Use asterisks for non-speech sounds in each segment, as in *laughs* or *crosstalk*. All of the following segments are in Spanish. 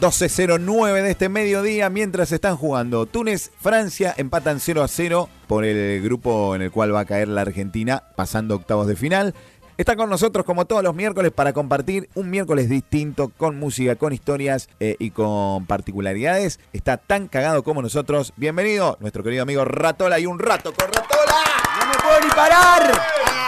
12.09 de este mediodía mientras están jugando Túnez, Francia, empatan 0 a 0 por el grupo en el cual va a caer la Argentina pasando octavos de final. Está con nosotros como todos los miércoles para compartir un miércoles distinto con música, con historias eh, y con particularidades. Está tan cagado como nosotros. Bienvenido nuestro querido amigo Ratola y un rato con Ratola. ¡No me puedo ni parar!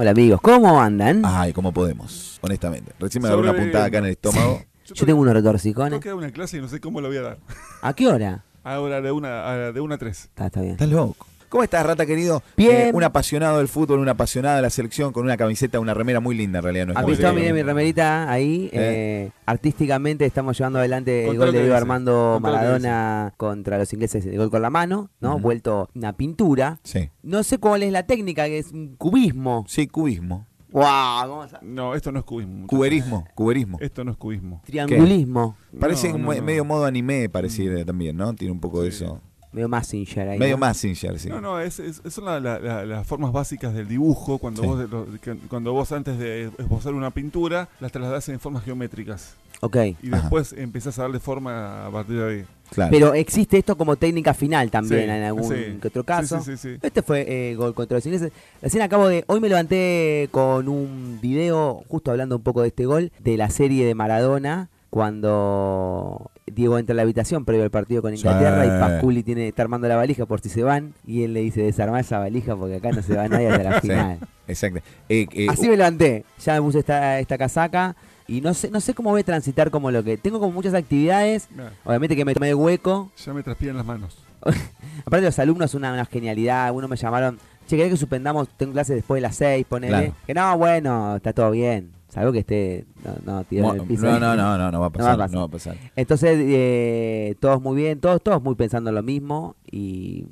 Hola amigos, ¿cómo andan? Ay, ¿cómo podemos? Honestamente. Recién me agarró una puntada acá en el estómago. Yo tengo unos retorcijones. Tengo que dar una clase y no sé cómo la voy a dar. ¿A qué hora? Ahora de una a, de una a tres. Está, está bien. Estás loco. ¿Cómo estás, Rata querido? Bien. Eh, un apasionado del fútbol, un apasionado de la selección, con una camiseta, una remera muy linda en realidad. No es ¿Has como visto? que- Miren mi remerita ahí. Eh. eh, artísticamente estamos llevando adelante el gol de Diego. Armando Maradona contra los ingleses, el gol con la mano, ¿no? Ujú. Vuelto una pintura. Sí. No sé cuál es la técnica, que es un cubismo. Sí, cubismo. ¡Wow! ¿cómo se- No, esto no es cubismo. Cuberismo, cuberismo. Esto no es cubismo. Triangulismo. Parece No, un no, me- no. medio modo anime, pareciera también, ¿no? Tiene un poco de eso. Medio Massinger ahí. Medio ¿no? más Singer, sí. No, no, es, es- son la- la- la- las formas básicas del dibujo. Cuando, Sí. vos, lo- que- cuando vos antes de esbozar una pintura, las trasladás en formas geométricas. Ok. Y Ajá. después empezás a darle forma a partir de ahí. Claro. Pero existe esto como técnica final también Sí, en algún sí. que otro caso. Sí, sí, sí, sí. Este fue eh, gol contra los ingleses. Recién acabo de. Hoy me levanté con un video, justo hablando un poco de este gol, de la serie de Maradona, cuando Diego entra a la habitación previo al partido con Inglaterra Sí. y Pasculi tiene, está armando la valija por si se van. Y él le dice: desarmar esa valija porque acá no se va nadie hasta la *laughs* Sí. final. Exacto. Eh, eh, Así me levanté. Ya me puse esta, esta casaca. Y no sé, no sé cómo voy a transitar como lo que. Tengo como muchas actividades. Obviamente que me tomé el hueco. ya me transpiran las manos. *laughs* Aparte los alumnos una, una genialidad, algunos me llamaron, che, ¿querés que suspendamos? Tengo clases después de las 6, ponele. Claro. Que no, bueno, está todo bien. Salvo que esté, no, no, el piso. no, no, no, no, no va a pasar. va a No va a pasar. Entonces, eh, todos muy bien, todos, todos muy pensando lo mismo. Y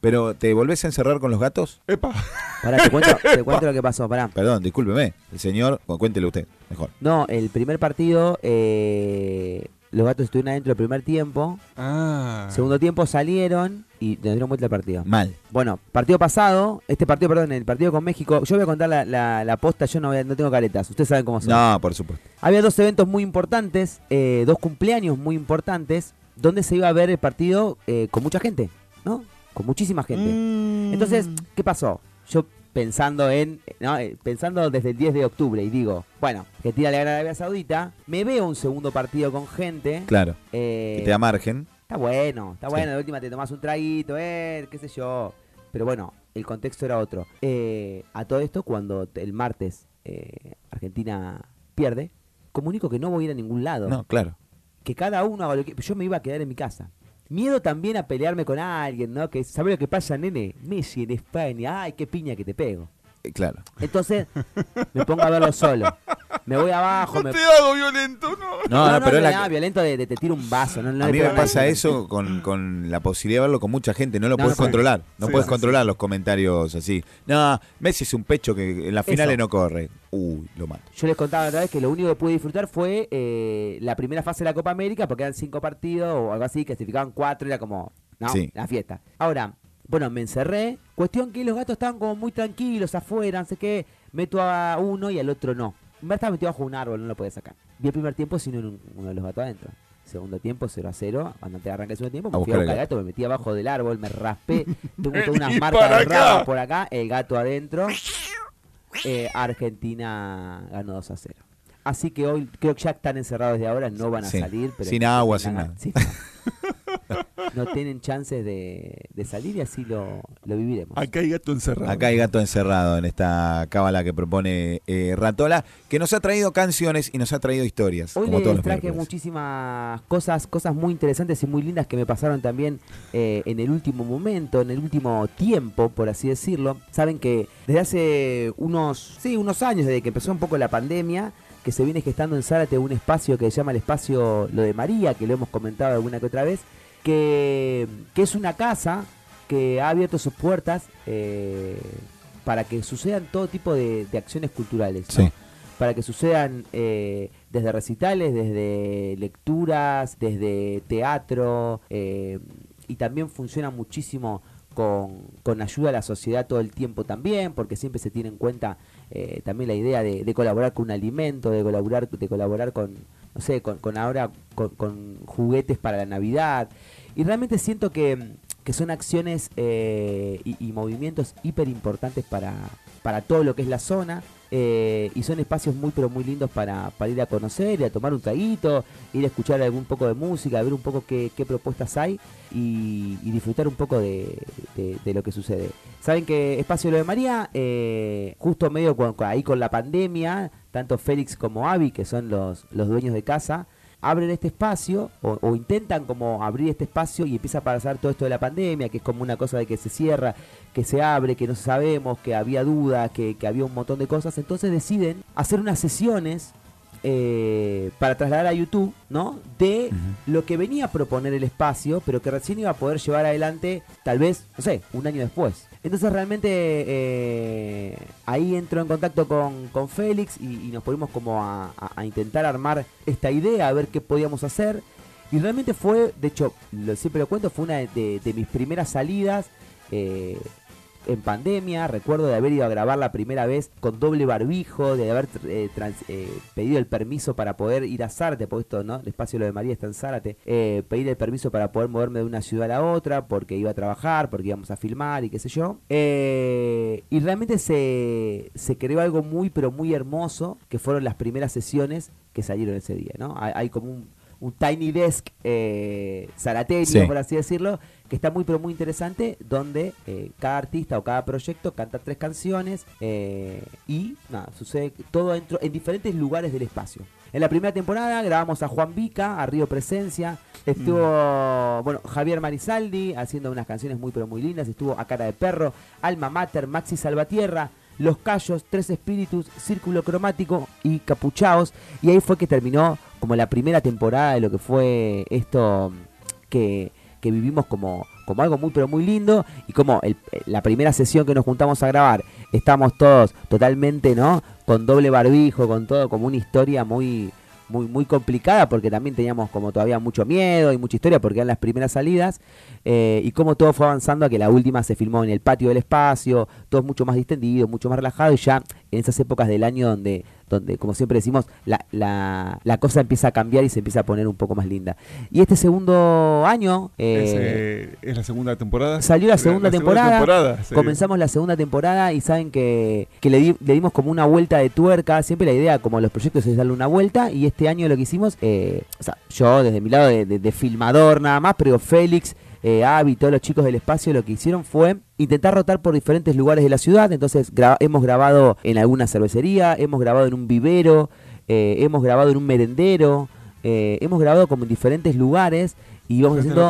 Pero, ¿te volvés a encerrar con los gatos? ¡Epa! pará, te cuento, *laughs* te cuento lo que pasó, pará. Perdón, discúlpeme. El señor, bueno, cuéntele usted, mejor. No, el primer partido, eh, los gatos estuvieron adentro el primer tiempo. Ah. Segundo tiempo salieron y nos dieron vuelta al partido. Mal. Bueno, partido pasado, este partido, perdón, el partido con México, yo voy a contar la, la, la posta, yo no, voy a- no tengo caretas, ustedes saben cómo son. No, por supuesto. Había dos eventos muy importantes, eh, dos cumpleaños muy importantes, donde se iba a ver el partido eh, con mucha gente, ¿no? Con muchísima gente. Mm. Entonces, ¿qué pasó? Yo pensando en, ¿no? Eh, pensando desde el 10 de octubre y digo, bueno, Argentina le gana a Arabia Saudita, me veo un segundo partido con gente. Claro. eh, Que te da margen. Está bueno, está Sí. bueno. De última te tomás un traguito, eh, qué sé yo. Pero bueno, el contexto era otro. Eh, a todo esto, cuando el martes eh, Argentina pierde, comunico que no voy a ir a ningún lado. No, claro. Que cada uno haga lo que. Yo me iba a quedar en mi casa. Miedo también a pelearme con alguien, ¿no? Que ¿sabes lo que pasa, nene? Messi en España. Ay, qué piña que te pego. Eh, claro. Entonces, me pongo a verlo solo. Me voy abajo, me. No te hago violento, no. No, no, pero no, la- nada violento de, de te tiro un vaso. No, no a le mí me pasa eso con, con la posibilidad de verlo con mucha gente. No lo No, puedes controlar. No Sí, puedes sí, controlar los comentarios así. No, Messi es un pecho que en las finales no corre. Uy, lo mato. Yo les contaba otra vez que lo único que pude disfrutar fue eh, la primera fase de la Copa América, porque eran cinco partidos o algo así, clasificaban cuatro, era como, no, Sí. la fiesta. Ahora, bueno, me encerré. Cuestión que los gatos estaban como muy tranquilos afuera, no sé qué. Meto a uno y al otro no. Me estaba metido bajo un árbol, no lo podía sacar. Vi el primer tiempo sin un- uno de los gatos adentro. Segundo tiempo, 0 a 0. Cuando te arranca el segundo tiempo, A me fui a buscar al gato, me metí abajo del árbol, me raspé. *laughs* Tengo todas unas marcas de acá. rabas por acá, el gato adentro. Eh, Argentina ganó 2 a 0. Así que hoy creo que ya están encerrados desde ahora, no van a Sí, salir. Pero sin agua, sin nada. *laughs* sí, no. Tienen chances de, de salir y así lo, lo viviremos. Acá hay gato encerrado. Acá hay gato encerrado en esta cábala que propone eh, Ratola, que nos ha traído canciones y nos ha traído historias. Hoy como todos les traje muchísimas cosas, cosas muy interesantes y muy lindas que me pasaron también eh, en el último momento, en el último tiempo, por así decirlo. Saben que desde hace unos, sí, unos años, desde que empezó un poco la pandemia, que se viene gestando en Zárate un espacio que se llama el espacio Lo de María, que lo hemos comentado alguna que otra vez, que, que es una casa que ha abierto sus puertas eh, para que sucedan todo tipo de, de acciones culturales. para que sucedan eh, desde recitales, desde lecturas, desde teatro, eh, y también funciona muchísimo con, con ayuda a la sociedad todo el tiempo también, porque siempre se tiene en cuenta eh, también la idea de, de colaborar con un alimento, de colaborar, de colaborar con, no sé, con, con ahora con, con juguetes para la Navidad. Y realmente siento que, que son acciones eh, y, y movimientos hiper importantes para, para todo lo que es la zona. Eh, y son espacios muy pero muy lindos para, para ir a conocer, ir a tomar un traguito, ir a escuchar algún poco de música, ver un poco qué, qué propuestas hay y, disfrutar un poco de, lo que sucede. Saben que Espacio Lo de María, eh, justo medio con- ahí con la pandemia, tanto Félix como Avi, que son los, los dueños de casa, abren este espacio o, intentan como abrir este espacio y empieza a pasar todo esto de la pandemia, que es como una cosa de que se cierra, que se abre, que no sabemos, que había dudas, que había un montón de cosas. Entonces deciden hacer unas sesiones eh, para trasladar a YouTube, ¿no? De lo que venía a proponer el espacio, pero que recién iba a poder llevar adelante, tal vez, no sé, un año después. Entonces realmente eh, ahí entró en contacto con, con Félix y, y nos ponimos como a, a- a intentar armar esta idea, a ver qué podíamos hacer. Y realmente fue, de hecho, lo, siempre lo cuento, fue una de, de- de mis primeras salidas eh, en pandemia. Recuerdo de haber ido a grabar la primera vez con doble barbijo, de haber eh, eh, pedido el permiso para poder ir a Zárate, porque esto, ¿no? El espacio lo de María está en Zárate. Eh, pedir el permiso para poder moverme de una ciudad a la otra, porque iba a trabajar, porque íbamos a filmar y qué sé yo. Eh, y realmente se, se creó algo muy, pero muy hermoso, que fueron las primeras sesiones que salieron ese día, ¿no? Hay, hay como un, un tiny desk eh, zarateño, Sí. por así decirlo, que está muy pero muy interesante, donde eh, cada artista o cada proyecto canta tres canciones eh, y nada, sucede todo dentro, en diferentes lugares del espacio. En la primera temporada grabamos a Juan Vica, a Río Presencia, estuvo bueno Javier Marizaldi haciendo unas canciones muy pero muy lindas, estuvo a Cara de Perro, Alma Mater, Maxi Salvatierra, Los Callos, Tres Espíritus, Círculo Cromático y Capuchaos, y ahí fue que terminó como la primera temporada de lo que fue esto que, que vivimos como, como algo muy pero muy lindo. Y como el- la primera sesión que nos juntamos a grabar estamos todos totalmente no con doble barbijo con todo como una historia muy muy muy complicada porque también teníamos como todavía mucho miedo y mucha historia porque eran las primeras salidas eh, y como todo fue avanzando a que la última se filmó en el patio del espacio todo mucho más distendido mucho más relajado y ya en esas épocas del año donde donde como siempre decimos la, la, la cosa empieza a cambiar y se empieza a poner un poco más linda y este segundo año eh, es, eh, es la segunda temporada. Salió la segunda temporada, temporada, sí. Comenzamos la segunda temporada y saben que, que le, di- le dimos como una vuelta de tuerca. Siempre la idea, como los proyectos, es darle una vuelta. Y este año lo que hicimos, eh, o sea, yo desde mi lado de, de- de filmador nada más, pero Félix, eh, Avi, todos los chicos del espacio lo que hicieron fue intentar rotar por diferentes lugares de la ciudad. Entonces gra- hemos grabado en alguna cervecería, hemos grabado en un vivero, eh, hemos grabado en un merendero, eh, hemos grabado como en diferentes lugares. Y vamos haciendo.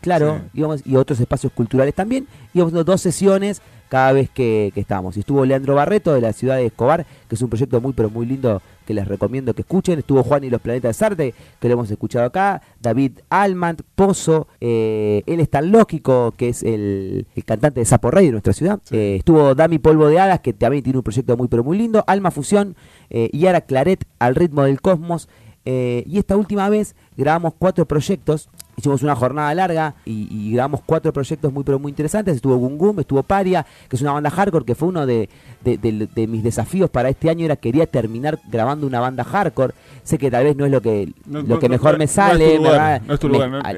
Claro, Sí. íbamos, y otros espacios culturales también. Íbamos haciendo dos sesiones cada vez que. Y estuvo Leandro Barreto de la ciudad de Escobar, que es un proyecto muy pero muy lindo que les recomiendo que escuchen. Estuvo Juan y los Planetas de Sarte, que lo hemos escuchado acá. David Almant, Pozo, eh, él es tan lógico, que es el, el cantante de Sapo Rey de nuestra ciudad. Sí. Eh, estuvo Dami Polvo de Hadas, que también tiene un proyecto muy pero muy lindo. Alma Fusión, eh, Yara Claret, Al ritmo del cosmos. Eh, y esta última vez grabamos cuatro proyectos. Hicimos una jornada larga y, y grabamos cuatro proyectos muy pero muy interesantes. Estuvo Gungum, estuvo Paria, que es una banda hardcore, que fue uno de, de- de- de mis desafíos para este año. Era quería terminar grabando una banda hardcore. Sé que tal vez no es lo que, No, lo que no, mejor no, me sale,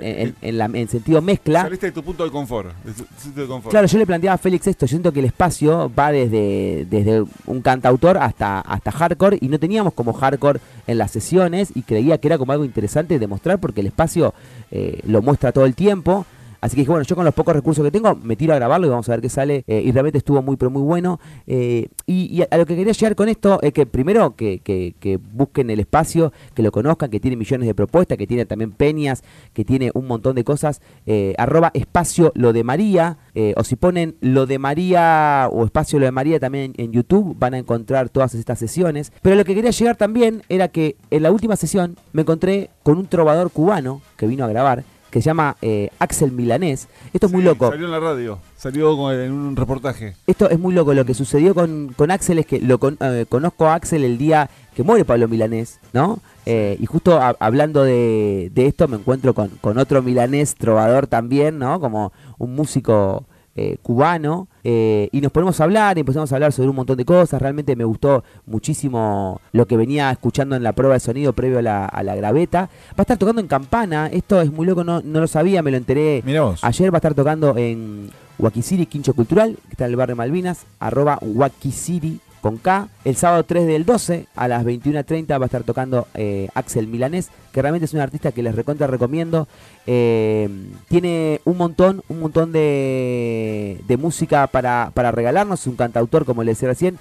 en, en- en la- en sentido mezcla. Saliste de tu punto de confort. Tu. Claro, yo le planteaba a Félix esto, siento que el espacio va desde, desde un cantautor hasta, hasta hardcore y no teníamos como hardcore en las sesiones y creía que era como algo interesante de mostrar porque el espacio eh, lo muestra todo el tiempo. Así que dije, bueno, yo con los pocos recursos que tengo me tiro a grabarlo y vamos a ver qué sale. Eh, y realmente estuvo muy, pero muy bueno. Eh, y, a, lo que quería llegar con esto es que primero que, que- que busquen el espacio, que lo conozcan, que tiene millones de propuestas, que tiene también peñas, que tiene un montón de cosas. Eh, arroba espacio lo de María. eh, o si ponen lo de María o espacio lo de María también en YouTube, van a encontrar todas estas sesiones. Pero lo que quería llegar también era que en la última sesión me encontré con un trovador cubano que vino a grabar que se llama eh, Axel Milanés. Esto es muy loco. Salió en la radio. Salió con- en un reportaje. Esto es muy loco. Lo que sucedió con, con Axel es que lo con- eh, conozco a Axel el día que muere Pablo Milanés, ¿no? Eh, y justo a- hablando de, de esto me encuentro con, con otro milanés trovador también, ¿no? Como un músico eh, cubano, eh, y nos ponemos a hablar, y empezamos a hablar sobre un montón de cosas, realmente me gustó muchísimo lo que venía escuchando en la prueba de sonido previo a la, a la graveta. Va a estar tocando en Campana, esto es muy loco, no, no lo sabía, me lo enteré ayer, va a estar tocando en Wakisiri, Quincho Cultural, que está en el barrio Malvinas, arroba Wakisiri con K. El sábado 3 del 12 a las 21.30 va a estar tocando eh, Axel Milanés, que realmente es un artista que les recontra recomiendo. Eh, tiene un montón, un montón de, de música para, para regalarnos, un cantautor, como les decía recién,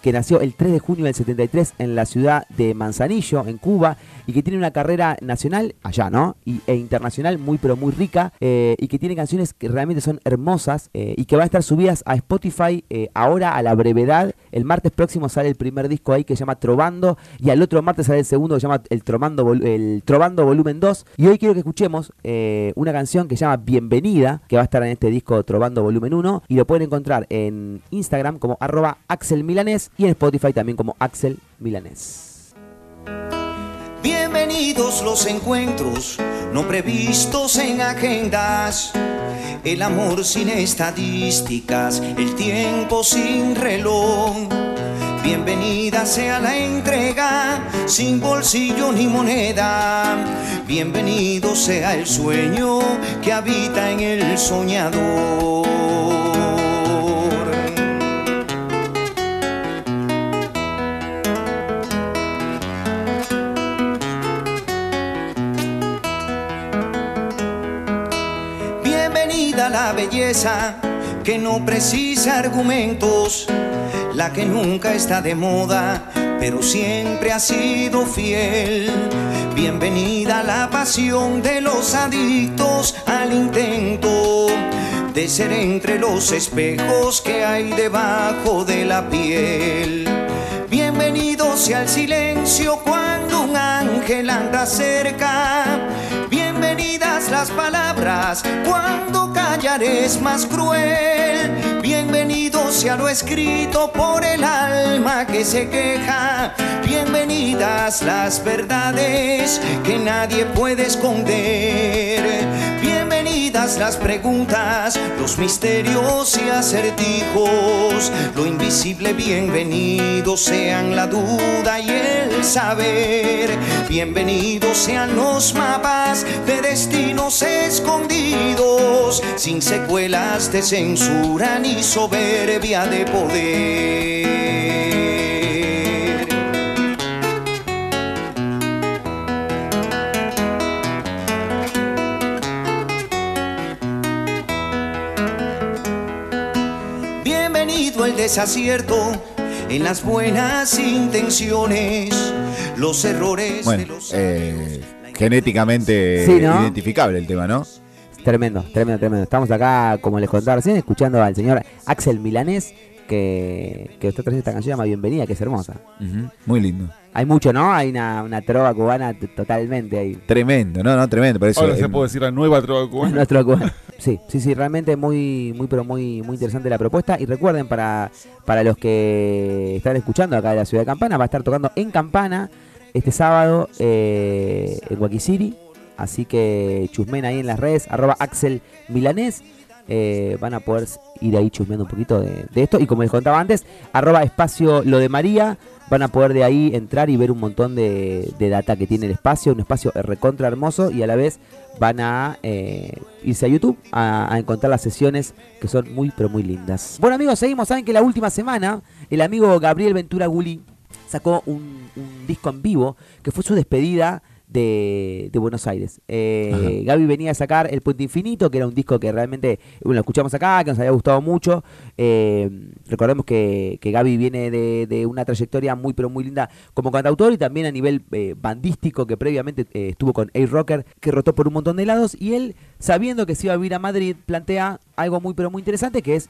que nació el 3 de junio del 73 en la ciudad de Manzanillo, en Cuba, y que tiene una carrera nacional, allá, ¿no? Y, e internacional muy, pero muy rica, eh, y que tiene canciones que realmente son hermosas, eh, y que van a estar subidas a Spotify eh, ahora a la brevedad. El martes próximo sale el primer disco ahí que se llama Trovando, y al otro martes sale el segundo que se llama El Trovando, Vol- el Trovando Volumen 2. Y hoy quiero que escuchemos una canción que se llama Bienvenida, que va a estar en este disco Trovando Volumen 1, y lo pueden encontrar en Instagram como arroba Axel Y en Spotify también como Axel Milanés. Bienvenidos los encuentros no previstos en agendas. El amor sin estadísticas, el tiempo sin reloj. Bienvenida sea la entrega sin bolsillo ni moneda. Bienvenido sea el sueño que habita en el soñador. La belleza que no precisa argumentos, la que nunca está de moda, pero siempre ha sido fiel. Bienvenida la pasión de los adictos al intento de ser entre los espejos que hay debajo de la piel. Bienvenido sea el silencio cuando un ángel anda cerca. Bienvenidas las palabras cuando callar es más cruel. Bienvenido sea lo escrito por el alma que se queja. Bienvenidas las verdades que nadie puede esconder. Bienvenidas las preguntas, los misterios y acertijos. Lo invisible, bienvenidos sean la duda y el saber. Bienvenidos sean los mapas de destinos escondidos, sin secuelas de censura ni soberbia de poder. Bienvenido el desacierto en las buenas intenciones, los errores de Bueno, los eh, genéticamente Sí, ¿no? identificable el tema, ¿no? Tremendo, tremendo, tremendo. Estamos acá, como les contaba recién, escuchando al señor Axel Milanés, que, que está trayendo esta canción llama Bienvenida, que es hermosa. Muy lindo. Hay mucho, ¿no? Hay una, una trova cubana totalmente ahí. Tremendo, no, no, tremendo. Por eso, Ahora se eh, puede decir la nueva trova *laughs* cubana. Sí, sí, sí, realmente muy, muy, pero muy, muy interesante la propuesta. Y recuerden, para, para los que están escuchando acá de la ciudad de Campana, va a estar tocando en Campana este sábado eh, en Guaquisiri. Así que chusmen ahí en las redes, arroba Axel Milanés. Eh, van a poder ir ahí chusmeando un poquito de, de esto. Y como les contaba antes, arroba espacio lo de María. Van a poder de ahí entrar y ver un montón de, de data que tiene el espacio. Un espacio recontra hermoso y a la vez van a eh, irse a YouTube a, encontrar las sesiones que son muy pero muy lindas. Bueno amigos, seguimos. Saben que la última semana el amigo Gabriel Ventura Gulli sacó un disco en vivo que fue su despedida de, de Buenos Aires. Eh, Gaby venía a sacar El Puente Infinito, que era un disco que realmente bueno, lo escuchamos acá, que nos había gustado mucho. Eh, recordemos que, que Gaby viene de, de una trayectoria muy pero muy linda como cantautor y también a nivel eh, bandístico, que previamente estuvo con A-Rocker, que rotó por un montón de lados. Y él, sabiendo que se iba a vivir a Madrid, plantea algo muy pero muy interesante, que es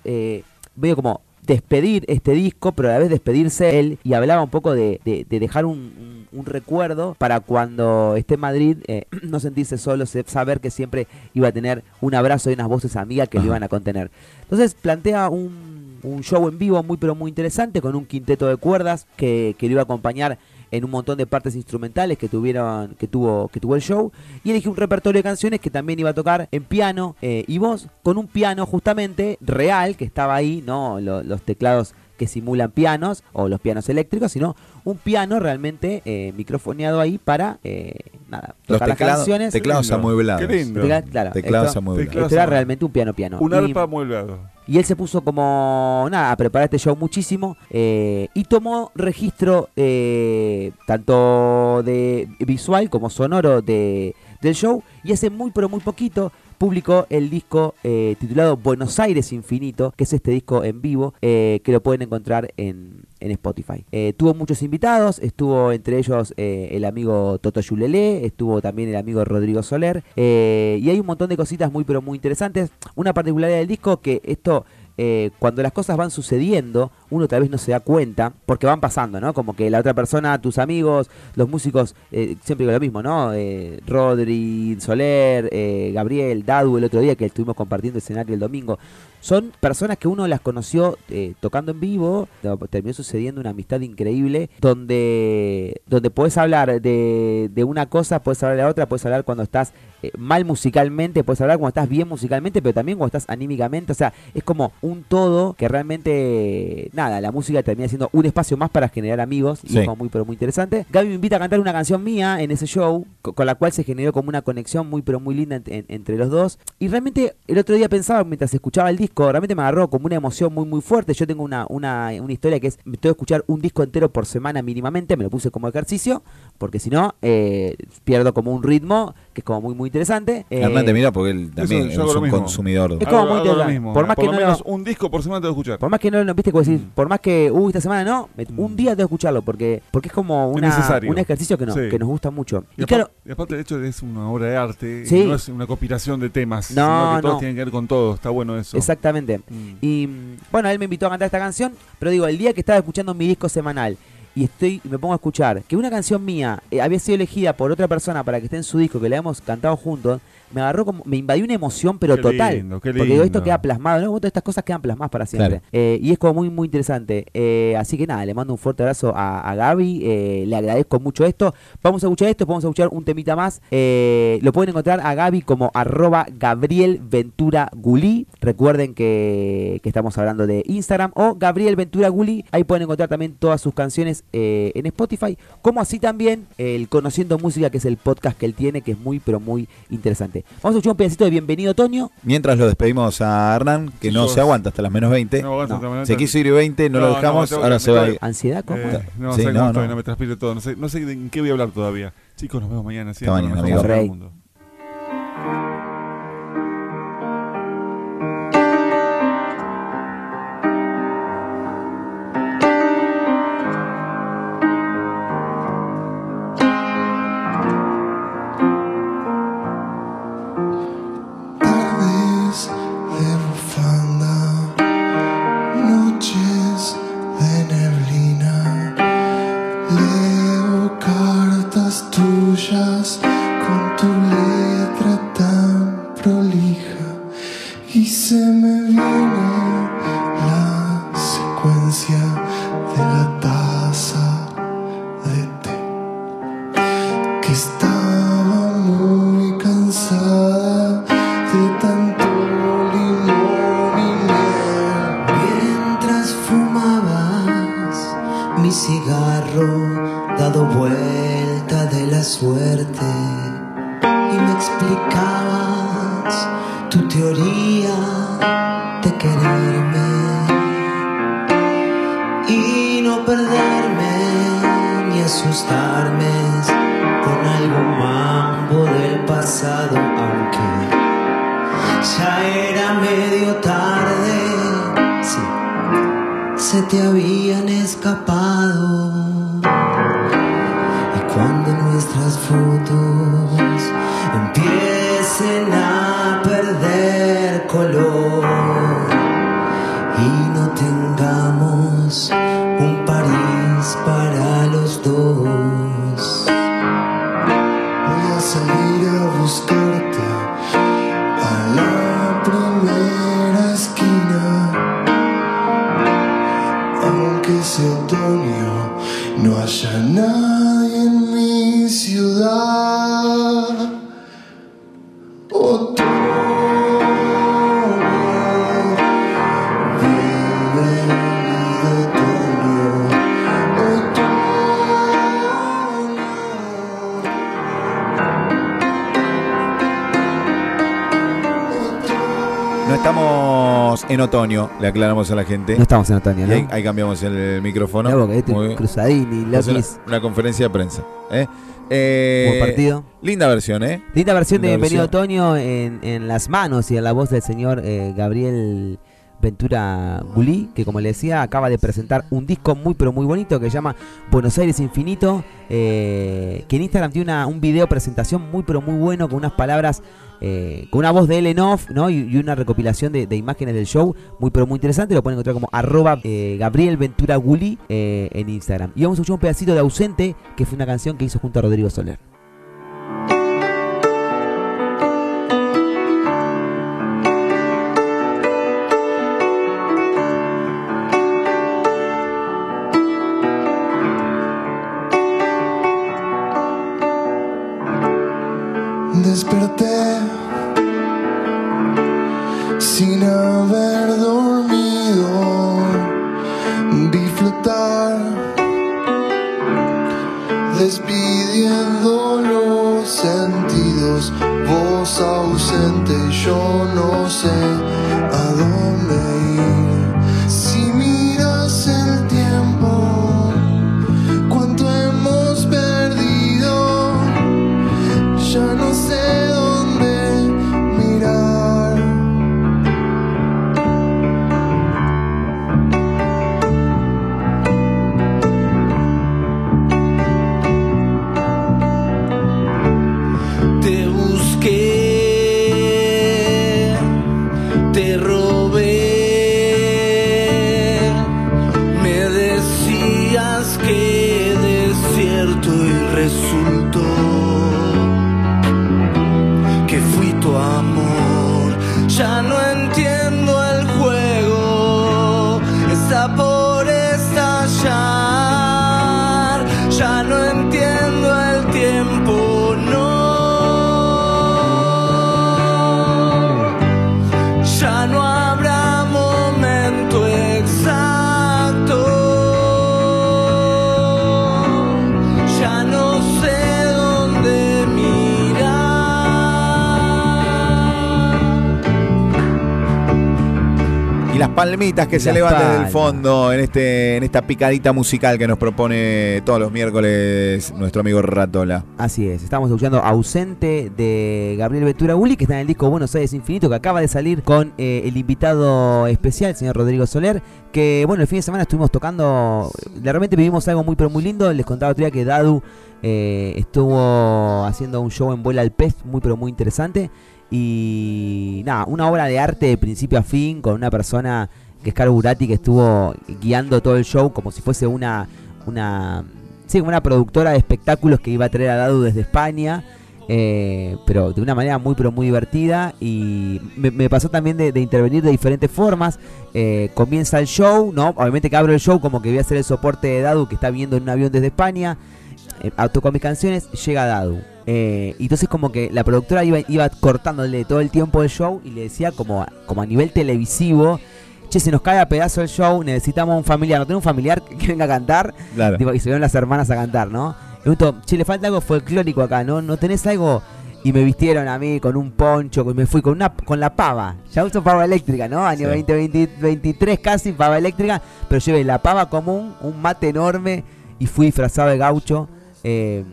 medio como despedir este disco, pero a la vez despedirse él y hablaba un poco de, de- de dejar un, un- un recuerdo para cuando esté en Madrid eh, *clears throat* no sentirse solo, saber que siempre iba a tener un abrazo y unas voces amigas que lo iban a contener. Entonces plantea un, un show en vivo muy pero muy interesante con un quinteto de cuerdas que, que lo iba a acompañar en un montón de partes instrumentales que tuvieron, que tuvo, que tuvo el show. Y elegí un repertorio de canciones que también iba a tocar en piano eh, y voz, con un piano justamente real que estaba ahí, no Lo- los teclados que simulan pianos o los pianos eléctricos, sino un piano realmente eh, microfoneado ahí para eh, nada, Los tocar las canciones. teclados amueblados. Qué lindo. Tecla- claro, Teclados esto, amueblados. Esto era realmente un piano piano. Un Y- arpa amueblado. Y él se puso como, nada, a preparar este show muchísimo eh, y tomó registro eh, tanto de visual como sonoro de, del show y hace muy pero muy poquito publicó el disco eh, titulado Buenos Aires Infinito, que es este disco en vivo eh, que lo pueden encontrar en, en Spotify. Eh, tuvo muchos invitados, estuvo entre ellos el amigo Toto Yulelé, estuvo también el amigo Rodrigo Soler y hay un montón de cositas muy pero muy interesantes. Una particularidad del disco que esto eh, cuando las cosas van sucediendo, uno tal vez no se da cuenta, porque van pasando, ¿no? Como que la otra persona, tus amigos, los músicos, eh, siempre digo lo mismo, ¿no? Eh, Rodri, Soler, eh, Gabriel, Dadu, el otro día que estuvimos compartiendo escenario el domingo, son personas que uno las conoció eh, tocando en vivo, terminó sucediendo una amistad increíble, donde, donde puedes hablar de, de una cosa, puedes hablar de la otra, puedes hablar cuando estás eh, mal musicalmente, puedes hablar cuando estás bien musicalmente, pero también cuando estás anímicamente, o sea, es como un todo que realmente, nada, la música termina siendo un espacio más para generar amigos, y Sí. es como muy, pero muy interesante. Gaby me invita a cantar una canción mía en ese show, co- con la cual se generó como una conexión muy, pero muy linda en- en- entre los dos, y realmente el otro día pensaba, mientras escuchaba el disco, realmente me agarró como una emoción muy, muy fuerte, yo tengo una, una, una historia que es, me tengo que escuchar un disco entero por semana mínimamente, me lo puse como ejercicio, porque si no, eh, pierdo como un ritmo que es como muy, muy interesante. Eh, Hernán te mira porque él también es lo un consumidor. Es como muy lo interesante. mismo. Por más que lo no lo- menos un disco por semana te voy a escuchar. Por más que no lo viste, como decís, Mm. por más que, uy, esta semana no, me- Mm. un día tengo que escucharlo, porque, porque es como una, un ejercicio que nos, Sí. que nos gusta mucho. Y, Y claro, aparte, y aparte hecho de que es una obra de arte, y Sí. no es una compilación de temas, No, sino que todos no. tienen que ver con todo, está bueno eso. exactamente. Mm. Y bueno, él me invitó a cantar esta canción, pero digo, el día que estaba escuchando mi disco semanal y estoy y me pongo a escuchar que una canción mía eh, había sido elegida por otra persona para que esté en su disco, que la hemos cantado juntos, me agarró como, me invadió una emoción, pero Qué total. lindo, qué Porque digo, esto queda plasmado, ¿no? Todas estas cosas quedan plasmadas para siempre. Claro. Eh, y es como muy, muy interesante. Eh, así que nada, le mando un fuerte abrazo a, a Gaby. eh, le agradezco mucho esto. Vamos a escuchar esto, vamos a escuchar un temita más. Lo pueden encontrar a Gaby como arroba Gabriel Ventura Gulí. Recuerden que, que estamos hablando de Instagram o Gabriel Ventura Gulí. Ahí pueden encontrar también todas sus canciones en Spotify. Como así también el Conociendo Música, que es el podcast que él tiene, que es muy, pero muy interesante. Vamos a escuchar un pedacito de Bienvenido Toño. Mientras lo despedimos a Hernán, que no se aguanta hasta las menos 20. No, aguanta, No. Se quiso ir 20, no, No, lo dejamos, ahora se va a tengo ir. ¿Ansiedad? ¿Cómo? Eh, no Sí, sé no, cómo no. estoy, no me transpiro todo, no sé, no sé de en qué voy a hablar todavía. Chicos, nos vemos mañana. sí, Hasta mañana, amigo. Medio tarde. Se te habían escapado. No estamos en otoño, le aclaramos a la gente. No estamos en otoño, ¿no? ahí, ahí cambiamos el micrófono. Este Muy. Cruzadini, una, conferencia de prensa. ¿eh? Eh, buen partido. Linda versión, ¿eh? Linda versión de Bienvenido. Otoño en, en las manos y en la voz del señor eh, Gabriel Ventura Gulí, que como le decía, acaba de presentar un disco muy pero muy bonito que se llama Buenos Aires Infinito, eh, que en Instagram tiene una- un video presentación muy pero muy bueno con unas palabras, eh, con una voz de él en off, ¿no? Y, una recopilación de, imágenes del show muy pero muy interesante, lo pueden encontrar como arroba eh, eh, en Instagram. Y vamos a escuchar un pedacito de Ausente, que fue una canción que hizo junto a Rodrigo Soler. Palmitas que Y se las levantan del palmas. fondo en este en esta picadita musical que nos propone todos los miércoles nuestro amigo Ratola. Así es, estamos escuchando Ausente de Gabriel Ventura Gulli, que está en el disco Buenos Aires Infinito, que acaba de salir con eh, el invitado especial, el señor Rodrigo Soler, que bueno, el fin de semana estuvimos tocando, realmente vivimos algo muy pero muy lindo, les contaba otro día que Dadu eh, estuvo haciendo un show en Vuela al Pez, muy pero muy interesante, y nada, una obra de arte de principio a fin, con una persona que es Caro Burati, que estuvo guiando todo el show como si fuese una... una Sí, una productora de espectáculos que iba a traer a Dadu desde España, eh, pero de una manera muy, pero muy divertida. Y me, pasó también de, intervenir de diferentes formas. Eh, comienza el show, ¿no? Obviamente que abro el show como que voy a hacer el soporte de Dadu que está viendo en un avión desde España. Eh, toco mis canciones, llega Dadu. Eh, y entonces como que la productora iba, iba cortándole todo el tiempo el show y le decía como, a- como a nivel televisivo, che, se nos cae a pedazo el show, necesitamos un familiar, no tengo un familiar que, venga a cantar. Claro. Tipo, y se vieron las hermanas a cantar, ¿no? Y che, le falta algo folclórico acá, ¿no? ¿No tenés algo? Y me vistieron a mí con un poncho, y me fui con una con la pava. Ya uso pava eléctrica, ¿no? Año Sí. 2023 casi, pava eléctrica. Pero llevé la pava común, un mate enorme y fui disfrazado de gaucho. eh,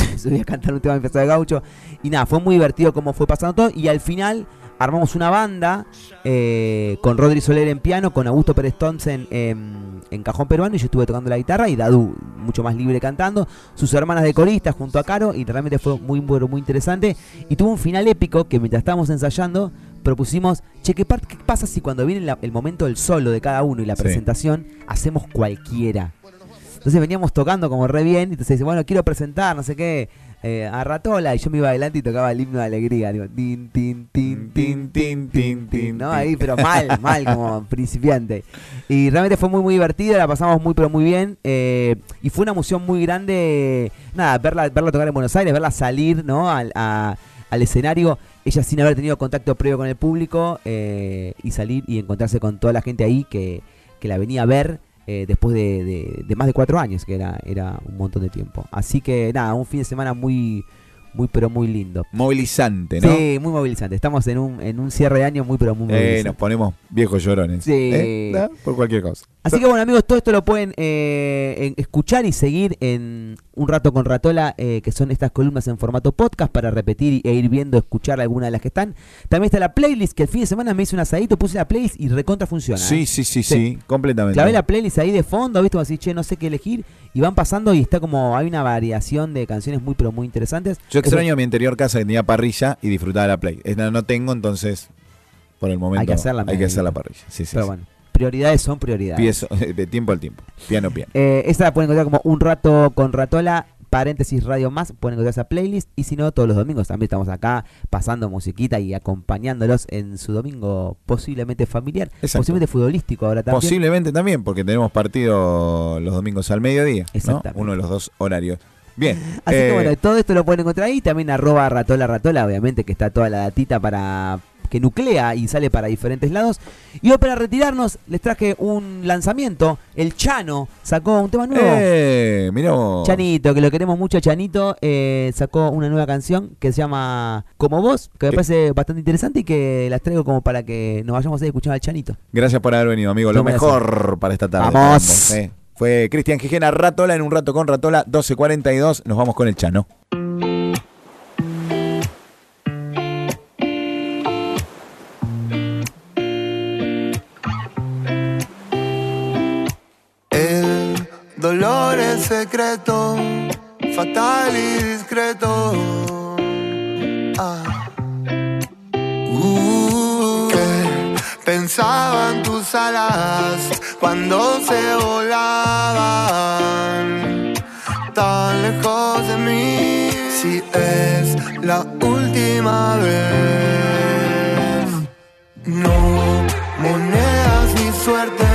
y *laughs* subí a cantar un tema disfrazado de gaucho. Y nada, fue muy divertido cómo fue pasando todo. Y al final armamos una banda eh, con Rodri Soler en piano, con Augusto Pérez Thompson en, en cajón peruano y yo estuve tocando la guitarra y Dadu mucho más libre cantando, sus hermanas de coristas junto a Caro y realmente fue muy bueno, muy interesante y tuvo un final épico que mientras estábamos ensayando propusimos, che, ¿qué, pasa si cuando viene la- el momento del solo de cada uno y la Sí. presentación hacemos cualquiera? Entonces veníamos tocando como re bien, y entonces dice, bueno, quiero presentar, no sé qué, eh, a Ratola, y yo me iba adelante y tocaba el himno de alegría, digo, tin, tin, tin, tin, tin, tin, tin, ¿no? Ahí, pero mal, *laughs* mal, como principiante. Y realmente fue muy, muy divertido, la pasamos muy, pero muy bien, eh, y fue una emoción muy grande, nada, verla, verla tocar en Buenos Aires, verla salir, ¿no? Al, a- al escenario, ella sin haber tenido contacto previo con el público, eh, y salir y encontrarse con toda la gente ahí que, que la venía a ver eh, después de, de- de más de cuatro años, que era, era un montón de tiempo. Así que nada, un fin de semana muy, muy pero muy lindo. Movilizante, ¿no? Sí, muy movilizante. Estamos en un, en un cierre de año muy pero muy Eh, movilizante. nos ponemos viejos llorones. Sí. ¿Eh? ¿No? Por cualquier cosa. Así que bueno amigos, todo esto lo pueden eh, escuchar y seguir en Un Rato con Ratola, eh, que son estas columnas en formato podcast para repetir e ir viendo, escuchar alguna de las que están. También está la playlist, que el fin de semana me hice un asadito, puse la playlist y recontra funciona. Sí, sí, sí, sí, Sí. completamente. Clavé la playlist ahí de fondo, ¿viste? Como así, che, no sé qué elegir. Y van pasando y está como, hay una variación de canciones muy, pero muy interesantes. Yo extraño mi anterior casa que tenía parrilla y disfrutaba la play. Esta no tengo, entonces por el momento Hay que hacerla, hay que hacer la parrilla. Sí, sí, Pero sí. bueno, prioridades son prioridades. Empiezo- *laughs* de tiempo al tiempo. Piano, piano. Eh, esta la pueden encontrar como Un Rato con Ratola, paréntesis radio más, pueden encontrar esa playlist. Y si no, todos los domingos también estamos acá pasando musiquita y acompañándolos en su domingo posiblemente familiar, Exacto. posiblemente futbolístico ahora también. Posiblemente también, porque tenemos partido los domingos al mediodía. ¿no? Uno de los dos horarios. Bien. Así eh, que bueno, todo esto lo pueden encontrar ahí. También arroba ratola ratola, obviamente, que está toda la datita para que nuclea y sale para diferentes lados. Y hoy para retirarnos, les traje un lanzamiento. El Chano sacó un tema nuevo. eh, mirá vos. Chanito, que lo queremos mucho, Chanito, eh, sacó una nueva canción que se llama Como Vos, que me ¿Qué? parece bastante interesante y que las traigo como para que nos vayamos a ir escuchando al Chanito. Gracias por haber venido, amigo. Lo mejor para esta tarde. Vamos. Ambos, eh. Fue Cristian Gijena, Ratola, en un rato con Ratola, 12.42. Nos vamos con el Chano. El dolor es secreto, fatal y discreto. Ah. Uh, que pensaban tus alas cuando se volaban tan lejos de mí. Si es la última vez. No monedas ni suerte